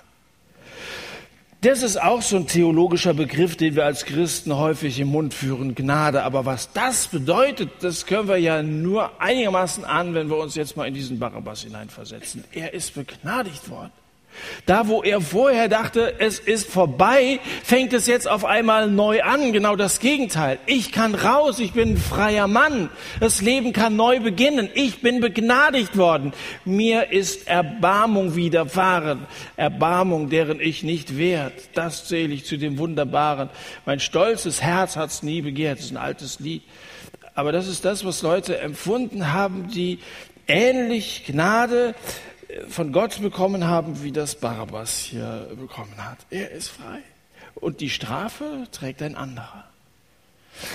[SPEAKER 1] Das ist auch so ein theologischer Begriff, den wir als Christen häufig im Mund führen, Gnade. Aber was das bedeutet, das können wir ja nur einigermaßen an, wenn wir uns jetzt mal in diesen Barabbas hineinversetzen. Er ist begnadigt worden. Da, wo er vorher dachte, es ist vorbei, fängt es jetzt auf einmal neu an. Genau das Gegenteil. Ich kann raus, ich bin ein freier Mann. Das Leben kann neu beginnen. Ich bin begnadigt worden. Mir ist Erbarmung widerfahren. Erbarmung, deren ich nicht wert. Das zähle ich zu dem Wunderbaren. Mein stolzes Herz hat es nie begehrt. Das ist ein altes Lied. Aber das ist das, was Leute empfunden haben, die ähnlich Gnade von Gott bekommen haben, wie das Barabbas hier bekommen hat. Er ist frei. Und die Strafe trägt ein anderer.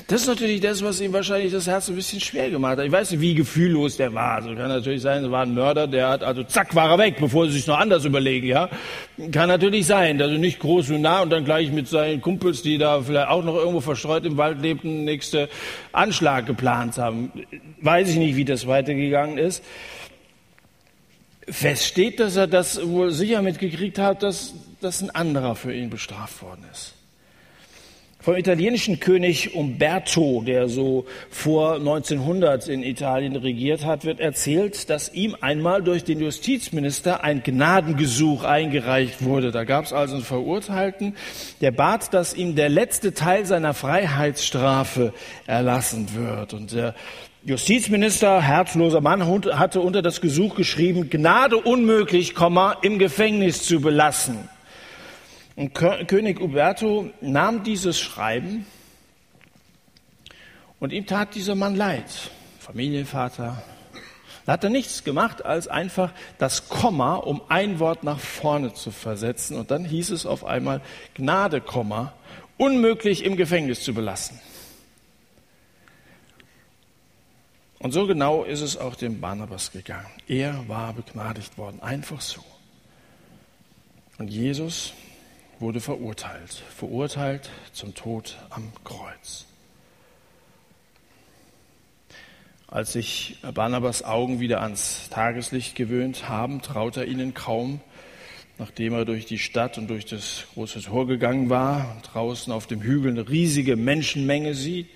[SPEAKER 1] Das ist natürlich das, was ihm wahrscheinlich das Herz ein bisschen schwer gemacht hat. Ich weiß nicht, wie gefühllos der war. Also kann natürlich sein, er war ein Mörder, der hat, also zack, war er weg, bevor sie sich noch anders überlegen, ja. Kann natürlich sein, also nicht groß und nah und dann gleich mit seinen Kumpels, die da vielleicht auch noch irgendwo verstreut im Wald lebten, nächste Anschlag geplant haben. Weiß ich nicht, wie das weitergegangen ist. Fest steht, dass er das wohl sicher mitgekriegt hat, dass, dass ein anderer für ihn bestraft worden ist. Vom italienischen König Umberto, der so vor 1900 in Italien regiert hat, wird erzählt, dass ihm einmal durch den Justizminister ein Gnadengesuch eingereicht wurde. Da gab es also einen Verurteilten, der bat, dass ihm der letzte Teil seiner Freiheitsstrafe erlassen wird. Und der Justizminister, herzloser Mann, hatte unter das Gesuch geschrieben, Gnade unmöglich, im Gefängnis zu belassen. Und König Uberto nahm dieses Schreiben und ihm tat dieser Mann leid, Familienvater. Da hat er nichts gemacht, als einfach das Komma um ein Wort nach vorne zu versetzen. Und dann hieß es auf einmal Gnade, unmöglich im Gefängnis zu belassen. Und so genau ist es auch dem Barnabas gegangen. Er war begnadigt worden, einfach so. Und Jesus wurde verurteilt, verurteilt zum Tod am Kreuz. Als sich Barnabas Augen wieder ans Tageslicht gewöhnt haben, traut er ihnen kaum, nachdem er durch die Stadt und durch das große Tor gegangen war und draußen auf dem Hügel eine riesige Menschenmenge sieht.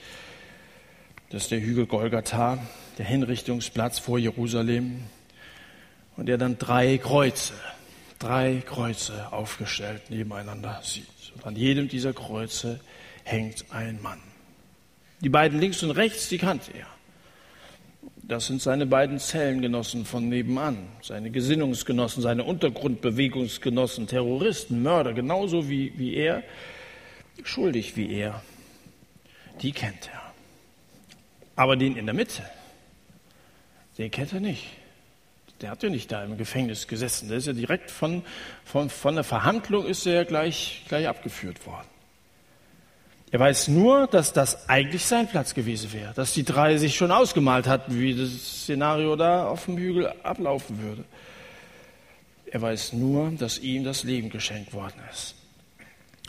[SPEAKER 1] Das ist der Hügel Golgatha, der Hinrichtungsplatz vor Jerusalem. Und er dann drei Kreuze, drei Kreuze aufgestellt nebeneinander sieht. Und an jedem dieser Kreuze hängt ein Mann. Die beiden links und rechts, die kannte er. Das sind seine beiden Zellengenossen von nebenan, seine Gesinnungsgenossen, seine Untergrundbewegungsgenossen, Terroristen, Mörder, genauso wie, wie er, schuldig wie er. Die kennt er. Aber den in der Mitte, den kennt er nicht. Der hat ja nicht da im Gefängnis gesessen. Der ist ja direkt von, von, von der Verhandlung ist er ja gleich, gleich abgeführt worden. Er weiß nur, dass das eigentlich sein Platz gewesen wäre, dass die drei sich schon ausgemalt hatten, wie das Szenario da auf dem Hügel ablaufen würde. Er weiß nur, dass ihm das Leben geschenkt worden ist.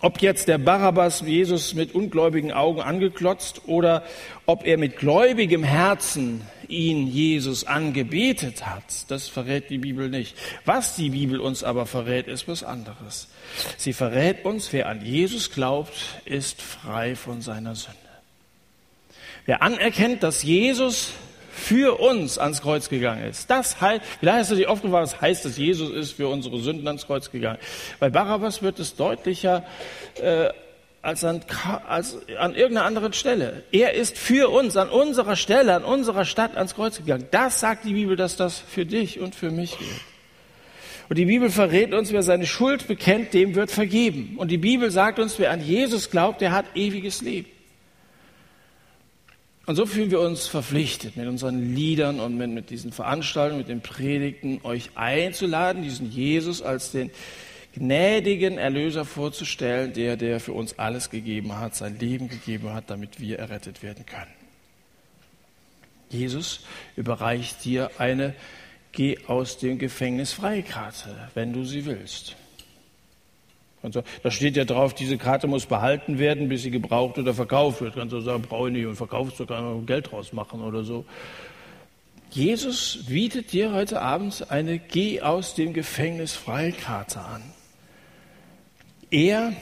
[SPEAKER 1] Ob jetzt der Barabbas Jesus mit ungläubigen Augen angeklotzt oder ob er mit gläubigem Herzen ihn Jesus angebetet hat, das verrät die Bibel nicht. Was die Bibel uns aber verrät, ist was anderes. Sie verrät uns, wer an Jesus glaubt, ist frei von seiner Sünde. Wer anerkennt, dass Jesus für uns ans Kreuz gegangen ist. Das heißt, vielleicht hast du dich aufgefallen, das heißt, dass Jesus ist für unsere Sünden ans Kreuz gegangen. Bei Barabbas wird es deutlicher äh, als, an, als an irgendeiner anderen Stelle. Er ist für uns, an unserer Stelle, an unserer Stadt ans Kreuz gegangen. Das sagt die Bibel, dass das für dich und für mich gilt. Und die Bibel verrät uns, wer seine Schuld bekennt, dem wird vergeben. Und die Bibel sagt uns, wer an Jesus glaubt, der hat ewiges Leben. Und so fühlen wir uns verpflichtet, mit unseren Liedern und mit, mit diesen Veranstaltungen, mit den Predigten, euch einzuladen, diesen Jesus als den gnädigen Erlöser vorzustellen, der, der für uns alles gegeben hat, sein Leben gegeben hat, damit wir errettet werden können. Jesus überreicht dir eine Geh aus dem Gefängnis Freikarte, wenn du sie willst. Also, da steht ja drauf, diese Karte muss behalten werden, bis sie gebraucht oder verkauft wird. Kannst du sagen, brauche ich nicht und verkaufst du, kann man Geld draus machen oder so. Jesus bietet dir heute Abend eine Geh aus dem Gefängnis Freikarte an. Er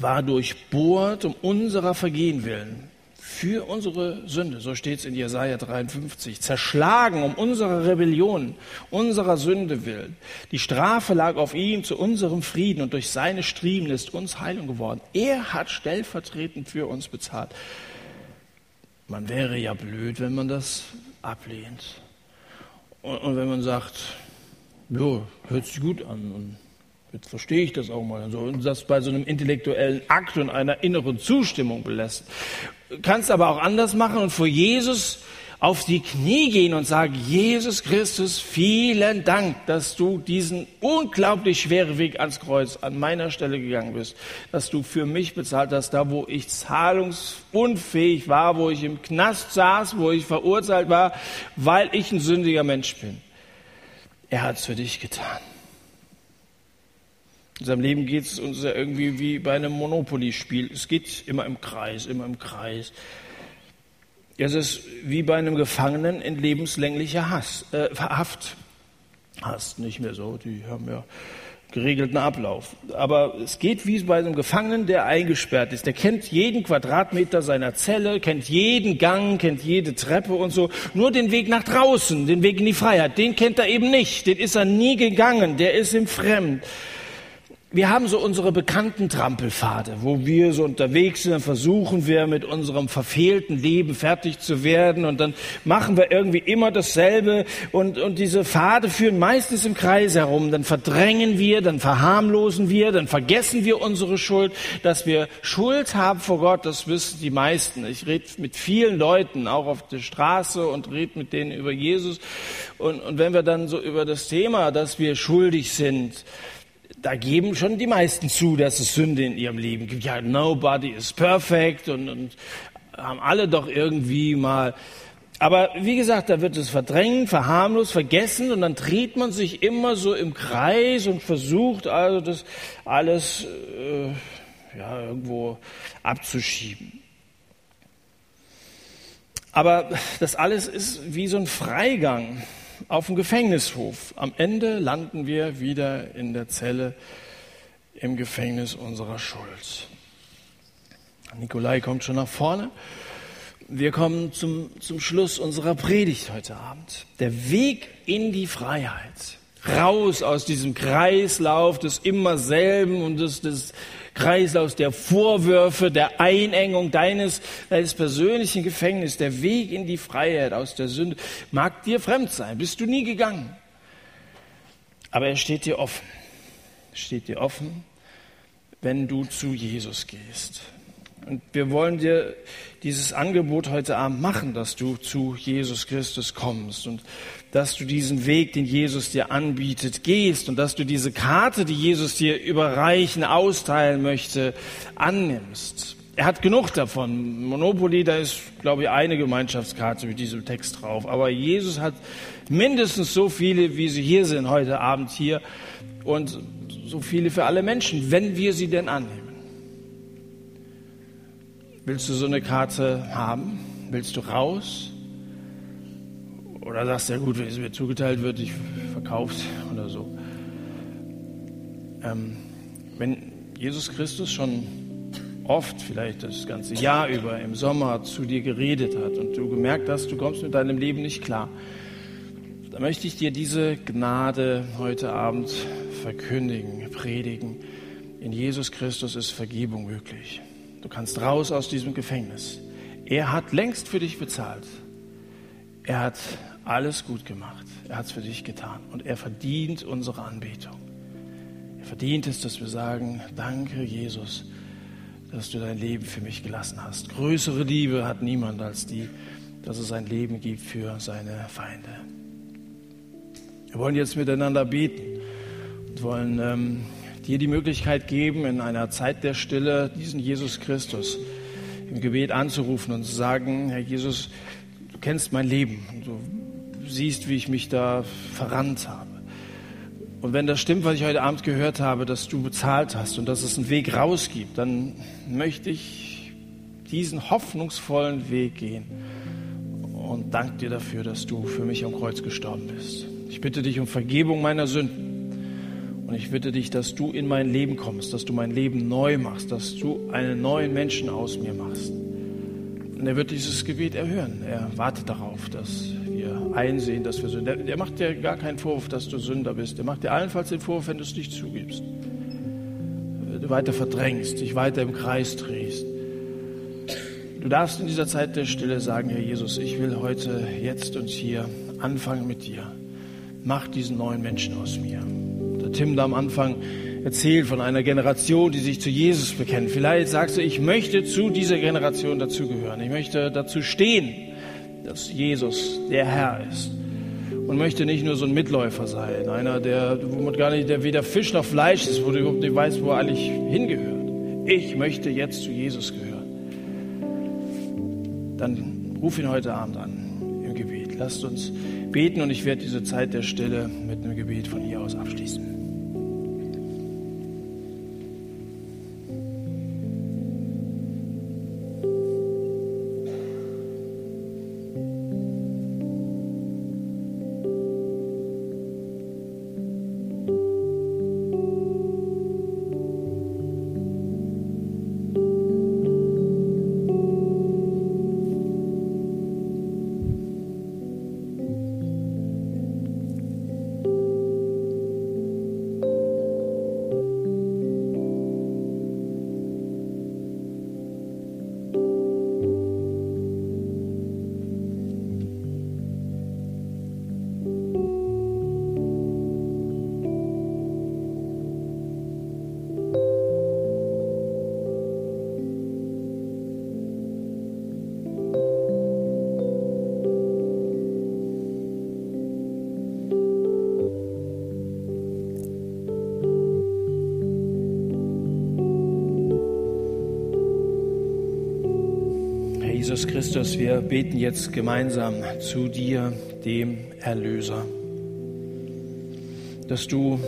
[SPEAKER 1] war durchbohrt um unserer Vergehen willen für unsere Sünde, so steht es in Jesaja 53, zerschlagen um unsere Rebellion, unserer Sünde willen. Die Strafe lag auf ihm zu unserem Frieden und durch seine Striemen ist uns Heilung geworden. Er hat stellvertretend für uns bezahlt. Man wäre ja blöd, wenn man das ablehnt. Und, und wenn man sagt, ja, hört sich gut an und Jetzt verstehe ich das auch mal. Und das bei so einem intellektuellen Akt und einer inneren Zustimmung belässt. Kannst aber auch anders machen und vor Jesus auf die Knie gehen und sagen, Jesus Christus, vielen Dank, dass du diesen unglaublich schweren Weg ans Kreuz an meiner Stelle gegangen bist, dass du für mich bezahlt hast, da wo ich zahlungsunfähig war, wo ich im Knast saß, wo ich verurteilt war, weil ich ein sündiger Mensch bin. Er hat es für dich getan. In seinem Leben geht es uns ja irgendwie wie bei einem Monopoly-Spiel. Es geht immer im Kreis, immer im Kreis. Es ist wie bei einem Gefangenen in lebenslänglicher Hass, äh, Haft. Hass nicht mehr so, die haben ja geregelten Ablauf. Aber es geht wie bei einem Gefangenen, der eingesperrt ist. Der kennt jeden Quadratmeter seiner Zelle, kennt jeden Gang, kennt jede Treppe und so. Nur den Weg nach draußen, den Weg in die Freiheit, den kennt er eben nicht. Den ist er nie gegangen. Der ist ihm fremd wir haben so unsere bekannten Trampelpfade, wo wir so unterwegs sind, dann versuchen wir mit unserem verfehlten Leben fertig zu werden und dann machen wir irgendwie immer dasselbe und, und diese Pfade führen meistens im Kreis herum. Dann verdrängen wir, dann verharmlosen wir, dann vergessen wir unsere Schuld. Dass wir Schuld haben vor Gott, das wissen die meisten. Ich rede mit vielen Leuten, auch auf der Straße und rede mit denen über Jesus. Und, und wenn wir dann so über das Thema, dass wir schuldig sind, da geben schon die meisten zu, dass es Sünde in ihrem Leben gibt. Ja, nobody is perfect und, und haben alle doch irgendwie mal. Aber wie gesagt, da wird es verdrängt, verharmlost, vergessen und dann dreht man sich immer so im Kreis und versucht also das alles äh, ja, irgendwo abzuschieben. Aber das alles ist wie so ein Freigang auf dem Gefängnishof. Am Ende landen wir wieder in der Zelle im Gefängnis unserer Schuld. Nikolai kommt schon nach vorne. Wir kommen zum, zum Schluss unserer Predigt heute Abend. Der Weg in die Freiheit. Raus aus diesem Kreislauf des immer selben und des, des Kreislaufs der Vorwürfe, der Einengung deines, deines persönlichen Gefängnisses, der Weg in die Freiheit aus der Sünde, mag dir fremd sein, bist du nie gegangen. Aber er steht dir offen. Steht dir offen, wenn du zu Jesus gehst. Und wir wollen dir dieses Angebot heute Abend machen, dass du zu Jesus Christus kommst und dass du diesen Weg, den Jesus dir anbietet, gehst und dass du diese Karte, die Jesus dir überreichen, austeilen möchte, annimmst. Er hat genug davon. Monopoly, da ist, glaube ich, eine Gemeinschaftskarte mit diesem Text drauf. Aber Jesus hat mindestens so viele, wie sie hier sind, heute Abend hier. Und so viele für alle Menschen, wenn wir sie denn annehmen. Willst du so eine Karte haben? Willst du raus? Oder sagst ja gut, wenn es mir zugeteilt wird, ich verkauft oder so. Ähm, wenn Jesus Christus schon oft, vielleicht das ganze Jahr über im Sommer zu dir geredet hat und du gemerkt hast, du kommst mit deinem Leben nicht klar, dann möchte ich dir diese Gnade heute Abend verkündigen, predigen. In Jesus Christus ist Vergebung möglich. Du kannst raus aus diesem Gefängnis. Er hat längst für dich bezahlt. Er hat alles gut gemacht. Er hat es für dich getan. Und er verdient unsere Anbetung. Er verdient es, dass wir sagen, danke Jesus, dass du dein Leben für mich gelassen hast. Größere Liebe hat niemand als die, dass es sein Leben gibt für seine Feinde. Wir wollen jetzt miteinander beten und wollen ähm, dir die Möglichkeit geben, in einer Zeit der Stille diesen Jesus Christus im Gebet anzurufen und zu sagen, Herr Jesus, du kennst mein Leben du siehst, wie ich mich da verrannt habe. Und wenn das stimmt, was ich heute Abend gehört habe, dass du bezahlt hast und dass es einen Weg raus gibt, dann möchte ich diesen hoffnungsvollen Weg gehen und danke dir dafür, dass du für mich am Kreuz gestorben bist. Ich bitte dich um Vergebung meiner Sünden. Und ich bitte dich, dass du in mein Leben kommst, dass du mein Leben neu machst, dass du einen neuen Menschen aus mir machst. Und er wird dieses Gebet erhören. Er wartet darauf, dass einsehen, dass wir Sünder. Er macht dir gar keinen Vorwurf, dass du Sünder bist. Er macht dir allenfalls den Vorwurf, wenn du es nicht zugibst. Du weiter verdrängst, dich weiter im Kreis drehst. Du darfst in dieser Zeit der Stille sagen, Herr Jesus, ich will heute, jetzt und hier anfangen mit dir. Mach diesen neuen Menschen aus mir. Tim da am Anfang erzählt von einer Generation, die sich zu Jesus bekennt. Vielleicht sagst du, ich möchte zu dieser Generation dazugehören. Ich möchte dazu stehen, dass Jesus der Herr ist. Und möchte nicht nur so ein Mitläufer sein, einer, der, gar nicht, der weder Fisch noch Fleisch ist, wo du überhaupt nicht weißt, wo er eigentlich hingehört. Ich möchte jetzt zu Jesus gehören. Dann ruf ihn heute Abend an im Gebet. Lasst uns beten und ich werde diese Zeit der Stille mit einem Gebet von hier Christus, wir beten jetzt gemeinsam zu dir, dem Erlöser, dass du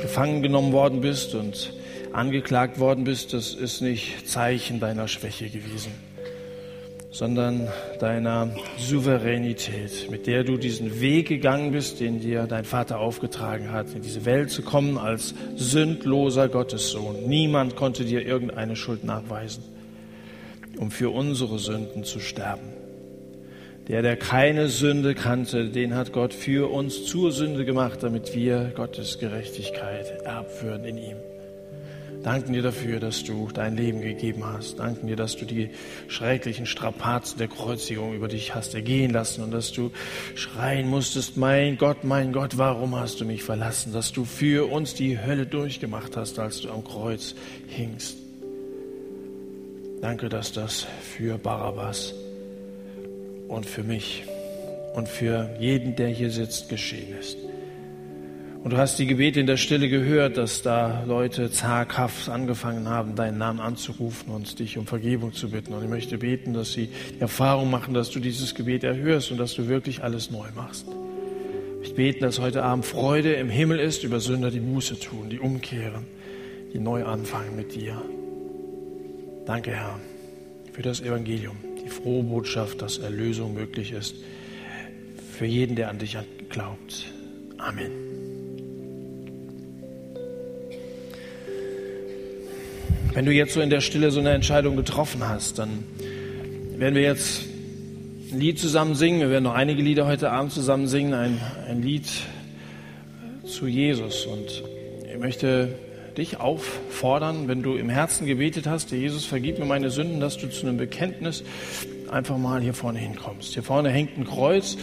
[SPEAKER 1] gefangen genommen worden bist und angeklagt worden bist, das ist nicht Zeichen deiner Schwäche gewesen, sondern deiner Souveränität, mit der du diesen Weg gegangen bist, den dir dein Vater aufgetragen hat, in diese Welt zu kommen als sündloser Gottessohn. Niemand konnte dir irgendeine Schuld nachweisen um für unsere Sünden zu sterben. Der, der keine Sünde kannte, den hat Gott für uns zur Sünde gemacht, damit wir Gottes Gerechtigkeit erbführen in ihm. Danken dir dafür, dass du dein Leben gegeben hast. Danken dir, dass du die schrecklichen Strapazen der Kreuzigung über dich hast ergehen lassen und dass du schreien musstest, mein Gott, mein Gott, warum hast du mich verlassen? Dass du für uns die Hölle durchgemacht hast, als du am Kreuz hingst. Danke, dass das für Barabbas und für mich und für jeden, der hier sitzt, geschehen ist. Und du hast die Gebete in der Stille gehört, dass da Leute zaghaft angefangen haben, deinen Namen anzurufen und dich um Vergebung zu bitten. Und ich möchte beten, dass sie die Erfahrung machen, dass du dieses Gebet erhörst und dass du wirklich alles neu machst. Ich bete, dass heute Abend Freude im Himmel ist über Sünder, die Buße tun, die umkehren, die neu anfangen mit dir. Danke, Herr, für das Evangelium, die frohe Botschaft, dass Erlösung möglich ist für jeden, der an dich glaubt. Amen. Wenn du jetzt so in der Stille so eine Entscheidung getroffen hast, dann werden wir jetzt ein Lied zusammen singen. Wir werden noch einige Lieder heute Abend zusammen singen. Ein, ein Lied zu Jesus. Und ich möchte dich auffordern, wenn du im Herzen gebetet hast, Jesus, vergib mir meine Sünden, dass du zu einem Bekenntnis einfach mal hier vorne hinkommst. Hier vorne hängt ein Kreuz.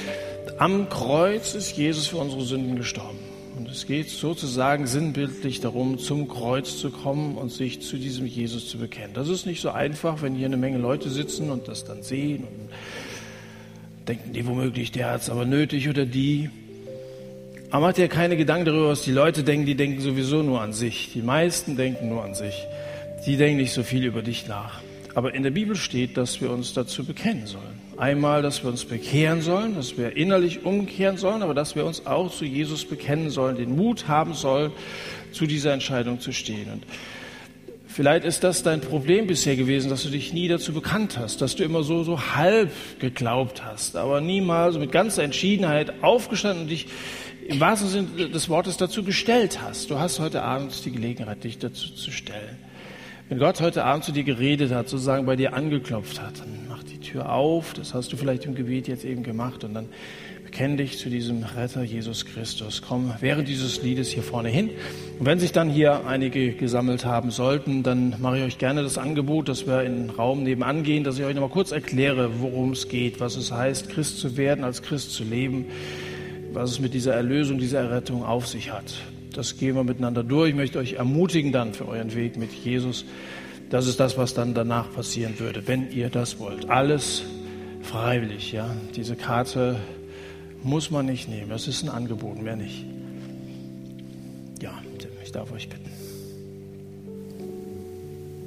[SPEAKER 1] Am Kreuz ist Jesus für unsere Sünden gestorben. Und es geht sozusagen sinnbildlich darum, zum Kreuz zu kommen und sich zu diesem Jesus zu bekennen. Das ist nicht so einfach, wenn hier eine Menge Leute sitzen und das dann sehen und denken die womöglich, der hat es aber nötig oder die. Aber macht dir keine Gedanken darüber, was die Leute denken, die denken sowieso nur an sich. Die meisten denken nur an sich. Die denken nicht so viel über dich nach. Aber in der Bibel steht, dass wir uns dazu bekennen sollen. Einmal, dass wir uns bekehren sollen, dass wir innerlich umkehren sollen, aber dass wir uns auch zu Jesus bekennen sollen, den Mut haben sollen, zu dieser Entscheidung zu stehen. Und vielleicht ist das dein Problem bisher gewesen, dass du dich nie dazu bekannt hast, dass du immer so, so halb geglaubt hast, aber niemals mit ganzer Entschiedenheit aufgestanden und dich im wahrsten Sinne des Wortes dazu gestellt hast. Du hast heute Abend die Gelegenheit, dich dazu zu stellen. Wenn Gott heute Abend zu dir geredet hat, sozusagen bei dir angeklopft hat, dann mach die Tür auf. Das hast du vielleicht im Gebet jetzt eben gemacht und dann bekenn dich zu diesem Retter Jesus Christus. Komm während dieses Liedes hier vorne hin. Und wenn sich dann hier einige gesammelt haben sollten, dann mache ich euch gerne das Angebot, dass wir in den Raum nebenan gehen, dass ich euch nochmal kurz erkläre, worum es geht, was es heißt, Christ zu werden, als Christ zu leben, was es mit dieser Erlösung, dieser Errettung auf sich hat. Das gehen wir miteinander durch. Ich möchte euch ermutigen dann für euren Weg mit Jesus. Das ist das, was dann danach passieren würde, wenn ihr das wollt. Alles freiwillig, ja. Diese Karte muss man nicht nehmen. Das ist ein Angebot, mehr nicht. Ja, ich darf euch bitten.